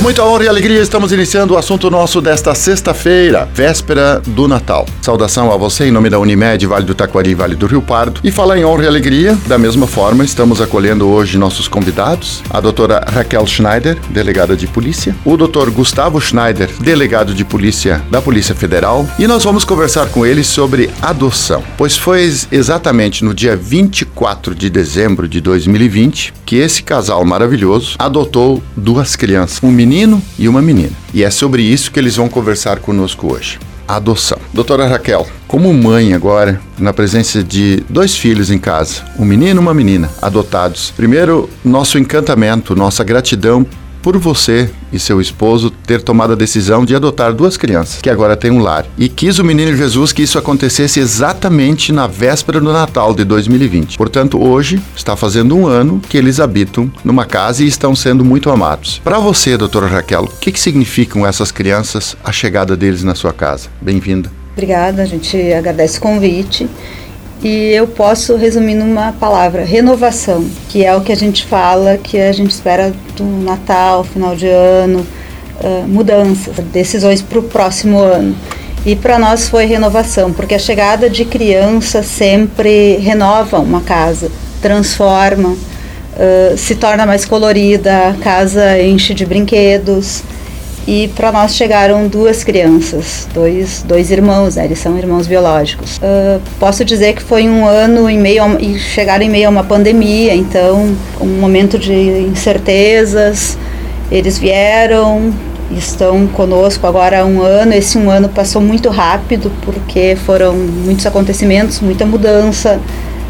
Com muita honra e alegria, estamos iniciando o assunto nosso desta sexta-feira, véspera do Natal. Saudação a você em nome da Unimed, Vale do Taquari Vale do Rio Pardo. E falar em honra e alegria, da mesma forma, estamos acolhendo hoje nossos convidados, a doutora Raquel Schneider, delegada de polícia, o doutor Gustavo Schneider, delegado de polícia da Polícia Federal, e nós vamos conversar com eles sobre adoção, pois foi exatamente no dia 24 de dezembro de 2020 que esse casal maravilhoso adotou duas crianças, um menino e uma menina. E é sobre isso que eles vão conversar conosco hoje. A adoção. Doutora Raquel, como mãe agora, na presença de dois filhos em casa, um menino e uma menina, adotados, primeiro, nosso encantamento, nossa gratidão por você e seu esposo ter tomado a decisão de adotar duas crianças, que agora têm um lar. E quis o menino Jesus que isso acontecesse exatamente na véspera do Natal de 2020. Portanto, hoje está fazendo um ano que eles habitam numa casa e estão sendo muito amados. Para você, doutora Raquel, o que, que significam essas crianças, a chegada deles na sua casa? Bem-vinda. Obrigada, a gente agradece o convite e eu posso resumir numa palavra: renovação, que é o que a gente fala, que a gente espera do Natal, final de ano, uh, mudanças, decisões para o próximo ano. E para nós foi renovação, porque a chegada de criança sempre renova uma casa, transforma, uh, se torna mais colorida, a casa enche de brinquedos. E para nós chegaram duas crianças, dois, dois irmãos, né? eles são irmãos biológicos. Uh, posso dizer que foi um ano em meio e chegaram em meio a uma pandemia, então um momento de incertezas. Eles vieram, estão conosco agora há um ano. Esse um ano passou muito rápido porque foram muitos acontecimentos, muita mudança.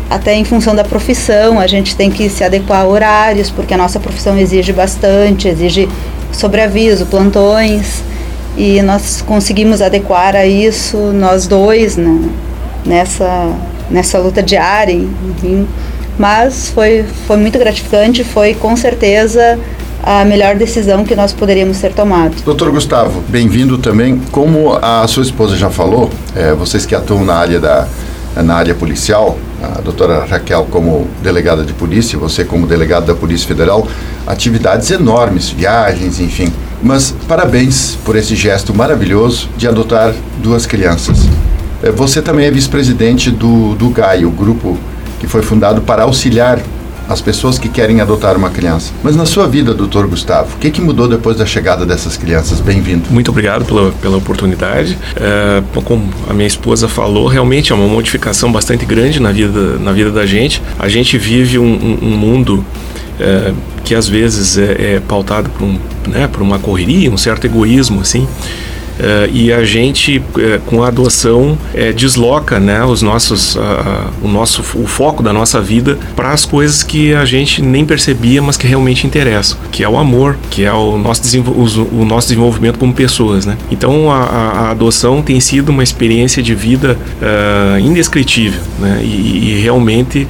Até em função da profissão, a gente tem que se adequar a horários, porque a nossa profissão exige bastante, exige sobreaviso, plantões, e nós conseguimos adequar a isso, nós dois, né, nessa, nessa luta diária, enfim. Mas foi, foi muito gratificante, foi com certeza a melhor decisão que nós poderíamos ter tomado. Doutor Gustavo, bem-vindo também. Como a sua esposa já falou, é, vocês que atuam na área da na área policial, a doutora Raquel como delegada de polícia, você como delegado da Polícia Federal, atividades enormes, viagens, enfim. Mas parabéns por esse gesto maravilhoso de adotar duas crianças. É, você também é vice-presidente do, do GAI, o grupo que foi fundado para auxiliar as pessoas que querem adotar uma criança. Mas na sua vida, doutor Gustavo, o que, que mudou depois da chegada dessas crianças? Bem-vindo. Muito obrigado pela, pela oportunidade. É, como a minha esposa falou, realmente é uma modificação bastante grande na vida, na vida da gente. A gente vive um, um, um mundo é, que às vezes é, é pautado por, um, né, por uma correria, um certo egoísmo, assim. Uh, e a gente uh, com a adoção uh, desloca né, os nossos, o nosso o foco da nossa vida para as coisas que a gente nem percebia mas que realmente interessam que é o amor que é o nosso, o, nosso desenvolvimento como pessoas né? então a, a, adoção tem sido uma experiência de vida indescritível né? e, e realmente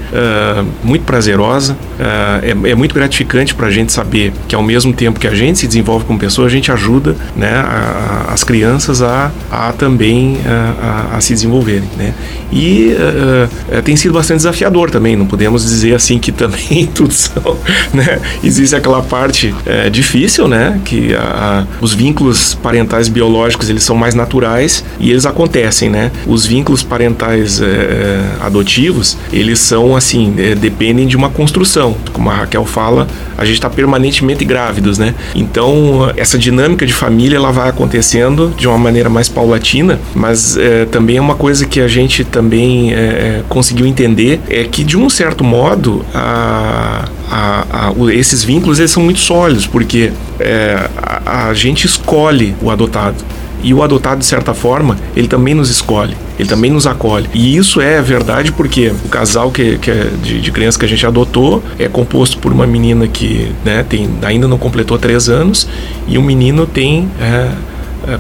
muito prazerosa é, é, muito gratificante para a gente saber que ao mesmo tempo que a gente se desenvolve como pessoa a gente ajuda né, a, as crianças crianças a, a também a, a, a se desenvolverem, né? E uh, tem sido bastante desafiador também, não podemos dizer assim que também tudo são, né? Existe aquela parte é, difícil, né? Que a, os vínculos parentais biológicos eles são mais naturais e eles acontecem, né? Os vínculos parentais é, adotivos eles são assim é, dependem de uma construção, como a Raquel fala, a gente está permanentemente grávidos, né? Então essa dinâmica de família ela vai acontecendo de uma maneira mais paulatina, mas é, também é uma coisa que a gente também é, conseguiu entender é que de um certo modo a, a, a, esses vínculos eles são muito sólidos porque é, a, gente escolhe o adotado. E o adotado de certa forma ele também nos escolhe ele também nos acolhe. E isso é verdade porque o casal que, que é de, de que a gente adotou é composto por uma menina que né, tem, ainda não completou três anos e o um menino tem é, é,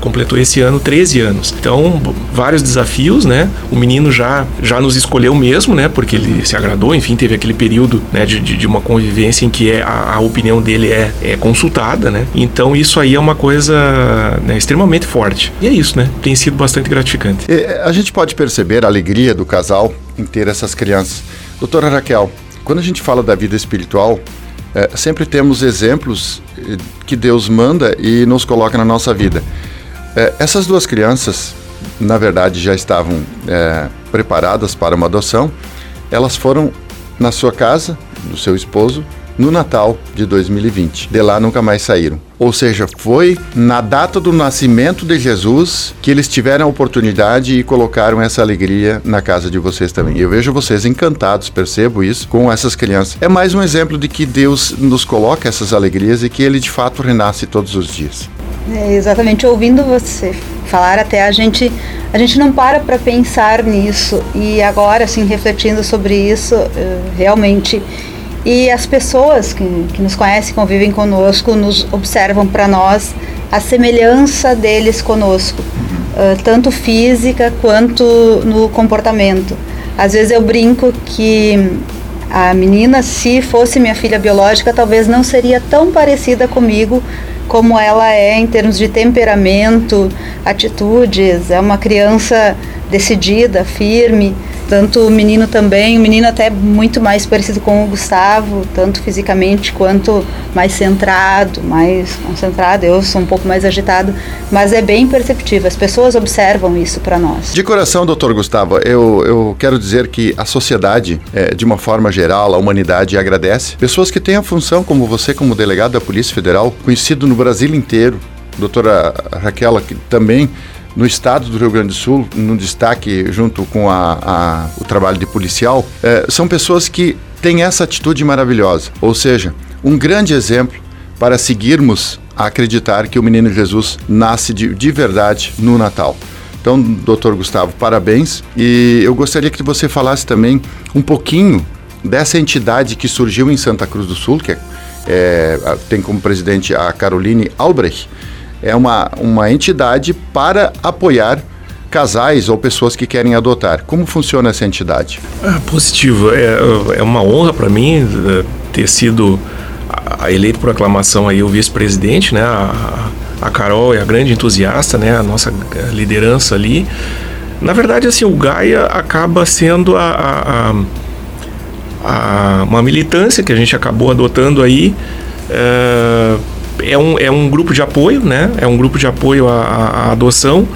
completou esse ano 13 anos. Então, vários desafios, né? O menino já, já nos escolheu mesmo, né? Porque ele se agradou, enfim, teve aquele período né, de, de, uma convivência em que é, a, a, opinião dele é, é consultada, né? Então, isso aí é uma coisa né, extremamente forte. E é isso, né? Tem sido bastante gratificante. A gente pode perceber a alegria do casal em ter essas crianças. Doutora Raquel, quando a gente fala da vida espiritual, é, sempre temos exemplos eh, que Deus manda e nos coloca na nossa vida. É, essas duas crianças, na verdade, já estavam é, preparadas para uma adoção. Elas foram na sua casa, do seu esposo, no Natal de 2020. De lá nunca mais saíram. Ou seja, foi na data do nascimento de Jesus que eles tiveram a oportunidade e colocaram essa alegria na casa de vocês também. Eu vejo vocês encantados, percebo isso, com essas crianças. É mais um exemplo de que Deus nos coloca essas alegrias e que Ele de fato renasce todos os dias. É, exatamente, ouvindo você falar até a gente a gente não para para pensar nisso e agora assim refletindo sobre isso eh, realmente e as pessoas que, que nos conhecem, convivem conosco, nos observam para nós a semelhança deles conosco, uh, tanto física quanto no comportamento. Às vezes eu brinco que a menina, se fosse minha filha biológica, talvez não seria tão parecida comigo como ela é em termos de temperamento, atitudes. É uma criança decidida, firme tanto o menino também, o menino até muito mais parecido com o Gustavo, tanto fisicamente quanto mais centrado, mais concentrado. Eu sou um pouco mais agitado, mas é bem perceptível. As pessoas observam isso para nós. De coração, doutor Gustavo, eu, eu quero dizer que a sociedade, é, de uma forma geral, a humanidade agradece pessoas que têm a função, como você, como delegado da Polícia Federal, conhecido no Brasil inteiro. Doutora Raquel, que também no estado do Rio Grande do Sul, no destaque junto com a, a, o trabalho de policial, é, são pessoas que têm essa atitude maravilhosa. Ou seja, um grande exemplo para seguirmos a acreditar que o menino Jesus nasce de, de verdade no Natal. Então, doutor Gustavo, parabéns. E eu gostaria que você falasse também um pouquinho dessa entidade que surgiu em Santa Cruz do Sul, que é, é, tem como presidente a Caroline Albrecht, é uma, uma entidade para apoiar casais ou pessoas que querem adotar. Como funciona essa entidade? É positivo. É, é uma honra para mim é, ter sido eleito por aclamação aí o vice-presidente, né? A, a Carol é a grande entusiasta, né? A nossa liderança ali. Na verdade, assim, o Gaia acaba sendo a, a, a, a uma militância que a gente acabou adotando aí. É, é um, é um grupo de apoio, né? É um grupo de apoio à, à adoção.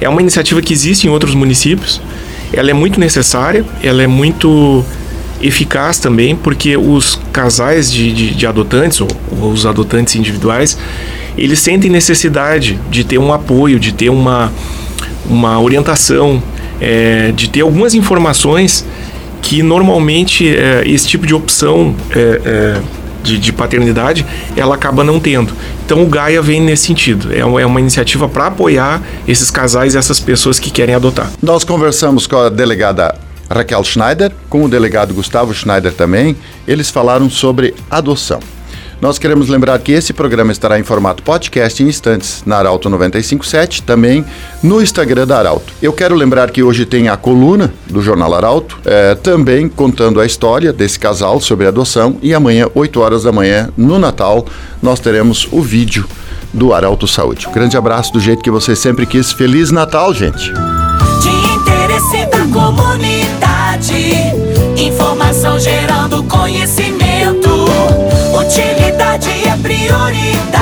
É uma iniciativa que existe em outros municípios. Ela é muito necessária, ela é muito eficaz também, porque os casais de, de, de adotantes, ou, ou, os adotantes individuais, eles sentem necessidade de ter um apoio, de ter uma, uma orientação, é, de ter algumas informações que normalmente é, esse tipo de opção é, é de, de, paternidade, ela acaba não tendo. Então o Gaia vem nesse sentido. É uma, é uma iniciativa para apoiar esses casais e essas pessoas que querem adotar. Nós conversamos com a delegada Raquel Schneider, com o delegado Gustavo Schneider também. Eles falaram sobre adoção. Nós queremos lembrar que esse programa estará em formato podcast em instantes na Arauto 957, também no Instagram da Arauto. Eu quero lembrar que hoje tem a coluna do Jornal Arauto, é, também contando a história desse casal sobre adoção, e amanhã, 8 horas da manhã, no Natal, nós teremos o vídeo do Arauto Saúde. Um grande abraço do jeito que você sempre quis. Feliz Natal, gente! よりだ